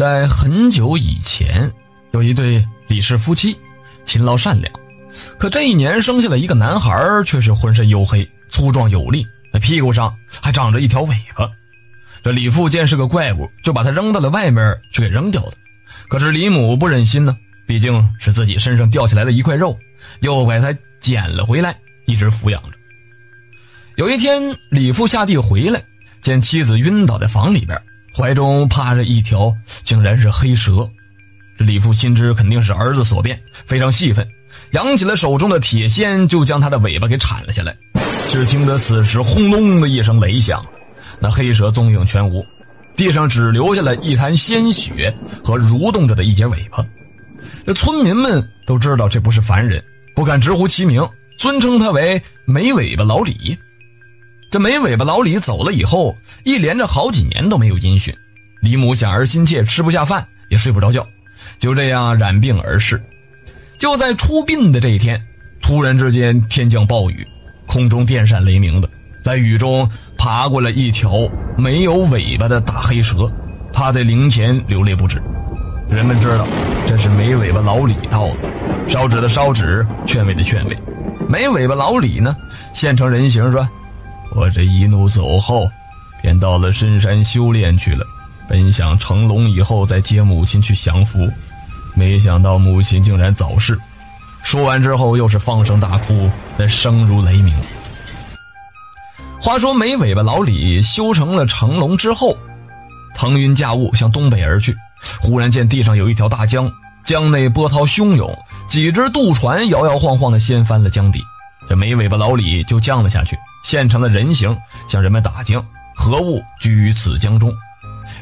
在很久以前，有一对李氏夫妻，勤劳善良，可这一年生下了一个男孩，却是浑身黝黑、粗壮有力，那屁股上还长着一条尾巴。这李父见是个怪物，就把他扔到了外面去给扔掉了。可是李母不忍心呢，毕竟是自己身上掉下来的一块肉，又给他捡了回来，一直抚养着。有一天，李父下地回来，见妻子晕倒在房里边。怀中趴着一条，竟然是黑蛇。李父心知肯定是儿子所变，非常气愤，扬起了手中的铁锨，就将他的尾巴给铲了下来。只听得此时轰隆的一声雷响，那黑蛇踪影全无，地上只留下了一滩鲜血和蠕动着的一截尾巴。这村民们都知道这不是凡人，不敢直呼其名，尊称他为没尾巴老李。这没尾巴老李走了以后，一连着好几年都没有音讯。李母想儿心切，吃不下饭，也睡不着觉，就这样染病而逝。就在出殡的这一天，突然之间天降暴雨，空中电闪雷鸣的，在雨中爬过来一条没有尾巴的大黑蛇，趴在灵前流泪不止。人们知道这是没尾巴老李到了，烧纸的烧纸，劝慰的劝慰。没尾巴老李呢，现成人形说。我这一怒走后，便到了深山修炼去了。本想成龙以后再接母亲去享福，没想到母亲竟然早逝。说完之后，又是放声大哭，那声如雷鸣。话说没尾巴老李修成了成龙之后，腾云驾雾向东北而去。忽然见地上有一条大江，江内波涛汹涌，几只渡船摇摇晃晃地掀翻了江底。这没尾巴老李就降了下去。现成的人形向人们打听何物居于此江中，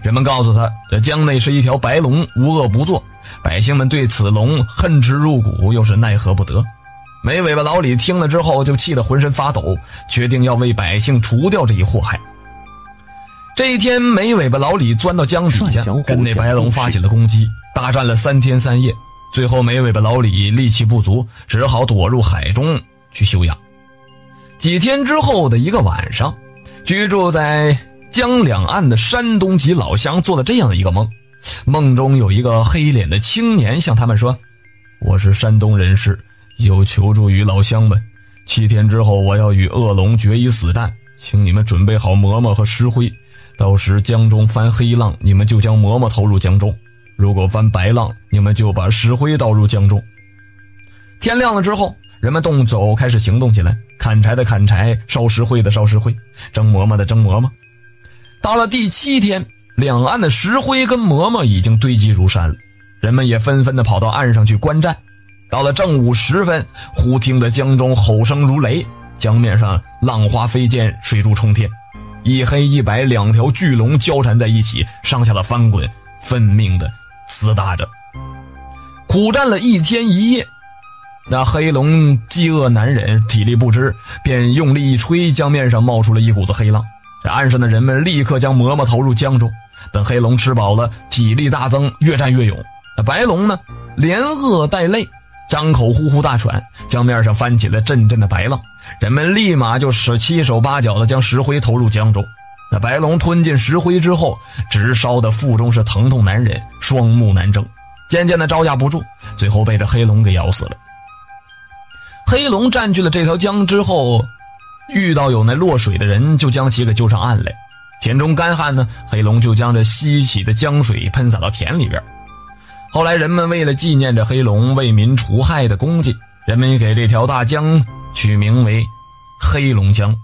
人们告诉他，这江内是一条白龙，无恶不作。百姓们对此龙恨之入骨，又是奈何不得。没尾巴老李听了之后，就气得浑身发抖，决定要为百姓除掉这一祸害。这一天，没尾巴老李钻到江底下，跟那白龙发起了攻击，大战了三天三夜。最后，没尾巴老李力气不足，只好躲入海中去休养。几天之后的一个晚上，居住在江两岸的山东籍老乡做了这样的一个梦，梦中有一个黑脸的青年向他们说：“我是山东人士，有求助于老乡们。七天之后，我要与恶龙决一死战，请你们准备好馍馍和石灰。到时江中翻黑浪，你们就将馍馍投入江中；如果翻白浪，你们就把石灰倒入江中。”天亮了之后。人们动手开始行动起来，砍柴的砍柴，烧石灰的烧石灰，蒸馍馍的蒸馍馍。到了第七天，两岸的石灰跟馍馍已经堆积如山了，人们也纷纷的跑到岸上去观战。到了正午时分，忽听得江中吼声如雷，江面上浪花飞溅，水柱冲天，一黑一白两条巨龙交缠在一起，上下的翻滚，奋命的厮打着，苦战了一天一夜。那黑龙饥饿难忍，体力不支，便用力一吹，江面上冒出了一股子黑浪。这岸上的人们立刻将馍馍投入江中。等黑龙吃饱了，体力大增，越战越勇。那白龙呢，连饿带累，张口呼呼大喘，江面上翻起了阵阵的白浪。人们立马就使七手八脚的将石灰投入江中。那白龙吞进石灰之后，直烧的腹中是疼痛难忍，双目难睁，渐渐的招架不住，最后被这黑龙给咬死了。黑龙占据了这条江之后，遇到有那落水的人，就将其给救上岸来。田中干旱呢，黑龙就将这稀起的江水喷洒到田里边。后来人们为了纪念这黑龙为民除害的功绩，人们给这条大江取名为黑龙江。